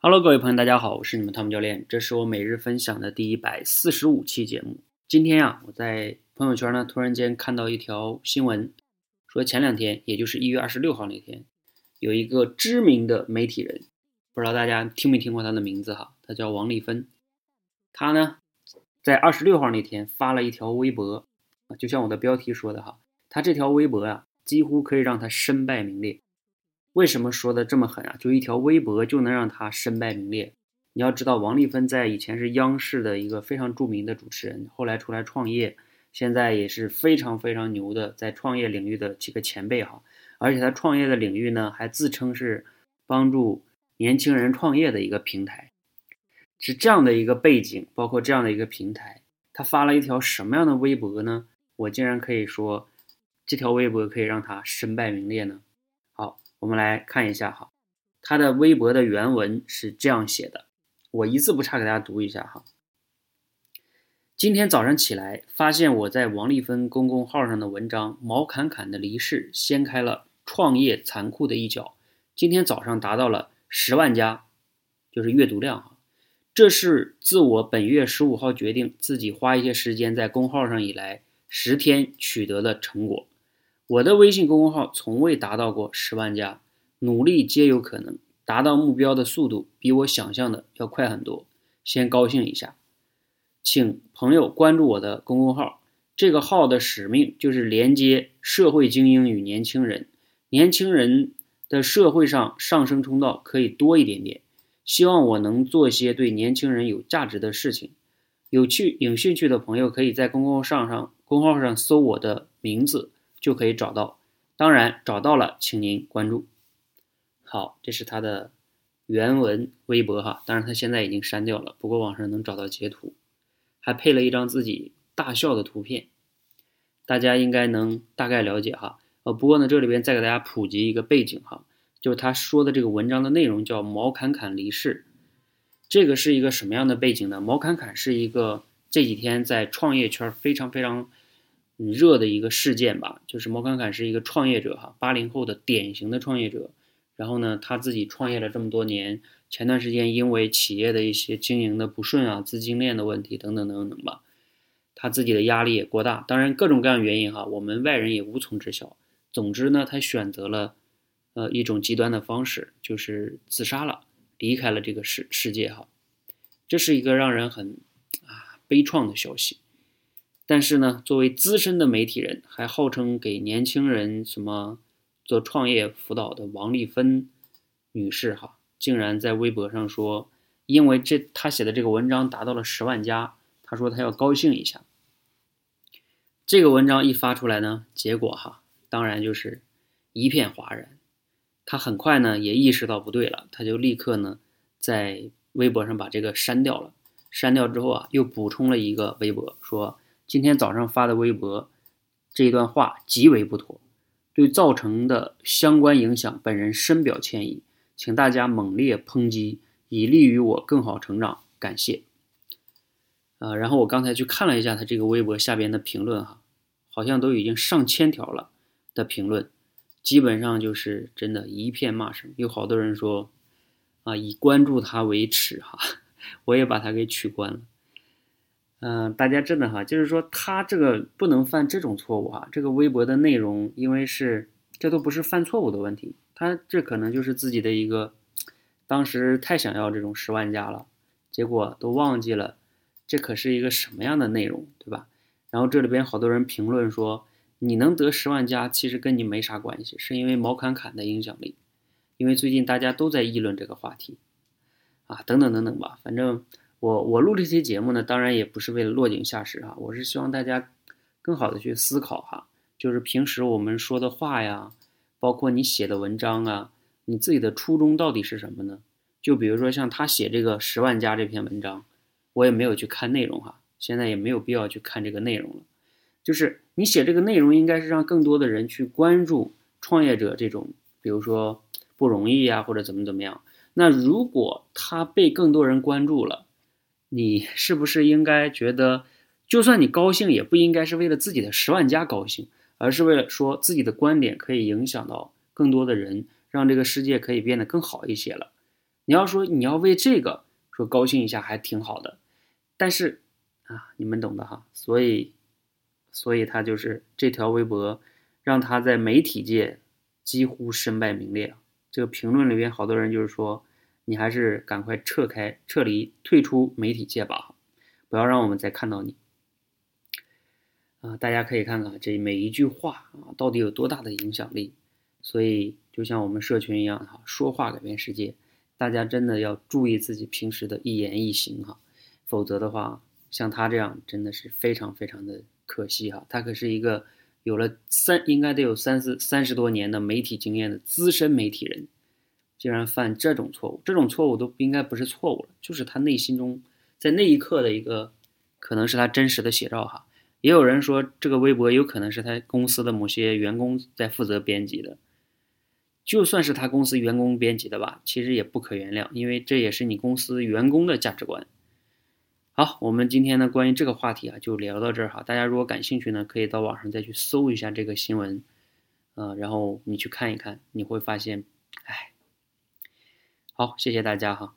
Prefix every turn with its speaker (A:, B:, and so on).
A: Hello，各位朋友，大家好，我是你们汤姆教练，这是我每日分享的第一百四十五期节目。今天呀，我在朋友圈呢，突然间看到一条新闻，说前两天，也就是一月二十六号那天，有一个知名的媒体人，不知道大家听没听过他的名字哈，他叫王丽芬，他呢，在二十六号那天发了一条微博，就像我的标题说的哈，他这条微博啊，几乎可以让他身败名裂。为什么说的这么狠啊？就一条微博就能让他身败名裂？你要知道，王丽芬在以前是央视的一个非常著名的主持人，后来出来创业，现在也是非常非常牛的，在创业领域的几个前辈哈。而且他创业的领域呢，还自称是帮助年轻人创业的一个平台，是这样的一个背景，包括这样的一个平台，他发了一条什么样的微博呢？我竟然可以说，这条微博可以让他身败名裂呢？我们来看一下哈，他的微博的原文是这样写的，我一字不差给大家读一下哈。今天早上起来，发现我在王丽芬公众号上的文章《毛侃侃的离世》掀开了创业残酷的一角，今天早上达到了十万加，就是阅读量哈。这是自我本月十五号决定自己花一些时间在公号上以来十天取得的成果。我的微信公众号从未达到过十万加，努力皆有可能达到目标的速度比我想象的要快很多。先高兴一下，请朋友关注我的公众号。这个号的使命就是连接社会精英与年轻人，年轻人的社会上上升通道可以多一点点。希望我能做些对年轻人有价值的事情。有趣、有兴趣的朋友可以在公众号上公号上搜我的名字。就可以找到，当然找到了，请您关注。好，这是他的原文微博哈，当然他现在已经删掉了，不过网上能找到截图，还配了一张自己大笑的图片，大家应该能大概了解哈。呃，不过呢，这里边再给大家普及一个背景哈，就是他说的这个文章的内容叫毛侃侃离世，这个是一个什么样的背景呢？毛侃侃是一个这几天在创业圈非常非常。很热的一个事件吧，就是毛侃侃是一个创业者哈，八零后的典型的创业者。然后呢，他自己创业了这么多年，前段时间因为企业的一些经营的不顺啊，资金链的问题等等等等吧，他自己的压力也过大。当然，各种各样原因哈，我们外人也无从知晓。总之呢，他选择了呃一种极端的方式，就是自杀了，离开了这个世世界哈。这是一个让人很啊悲怆的消息。但是呢，作为资深的媒体人，还号称给年轻人什么做创业辅导的王丽芬女士，哈，竟然在微博上说，因为这她写的这个文章达到了十万加，她说她要高兴一下。这个文章一发出来呢，结果哈，当然就是一片哗然。她很快呢也意识到不对了，她就立刻呢在微博上把这个删掉了。删掉之后啊，又补充了一个微博说。今天早上发的微博，这一段话极为不妥，对造成的相关影响，本人深表歉意，请大家猛烈抨击，以利于我更好成长，感谢。呃，然后我刚才去看了一下他这个微博下边的评论，哈，好像都已经上千条了的评论，基本上就是真的一片骂声，有好多人说，啊，以关注他为耻，哈，我也把他给取关了。嗯，大家真的哈，就是说他这个不能犯这种错误哈。这个微博的内容，因为是这都不是犯错误的问题，他这可能就是自己的一个，当时太想要这种十万加了，结果都忘记了，这可是一个什么样的内容，对吧？然后这里边好多人评论说，你能得十万加，其实跟你没啥关系，是因为毛侃侃的影响力，因为最近大家都在议论这个话题，啊，等等等等吧，反正。我我录这期节目呢，当然也不是为了落井下石哈，我是希望大家更好的去思考哈，就是平时我们说的话呀，包括你写的文章啊，你自己的初衷到底是什么呢？就比如说像他写这个十万加这篇文章，我也没有去看内容哈，现在也没有必要去看这个内容了。就是你写这个内容，应该是让更多的人去关注创业者这种，比如说不容易呀，或者怎么怎么样。那如果他被更多人关注了，你是不是应该觉得，就算你高兴，也不应该是为了自己的十万加高兴，而是为了说自己的观点可以影响到更多的人，让这个世界可以变得更好一些了。你要说你要为这个说高兴一下还挺好的，但是啊，你们懂的哈。所以，所以他就是这条微博让他在媒体界几乎身败名裂。这个评论里边好多人就是说，你还是赶快撤开、撤离、退出媒体界吧，不要让我们再看到你。啊，大家可以看看这每一句话啊，到底有多大的影响力。所以，就像我们社群一样哈，说话改变世界。大家真的要注意自己平时的一言一行哈，否则的话，像他这样真的是非常非常的可惜哈。他可是一个有了三应该得有三四三十多年的媒体经验的资深媒体人，竟然犯这种错误，这种错误都应该不是错误了，就是他内心中在那一刻的一个，可能是他真实的写照哈。也有人说这个微博有可能是他公司的某些员工在负责编辑的。就算是他公司员工编辑的吧，其实也不可原谅，因为这也是你公司员工的价值观。好，我们今天呢关于这个话题啊就聊到这儿哈，大家如果感兴趣呢，可以到网上再去搜一下这个新闻，呃，然后你去看一看，你会发现，哎，好，谢谢大家哈。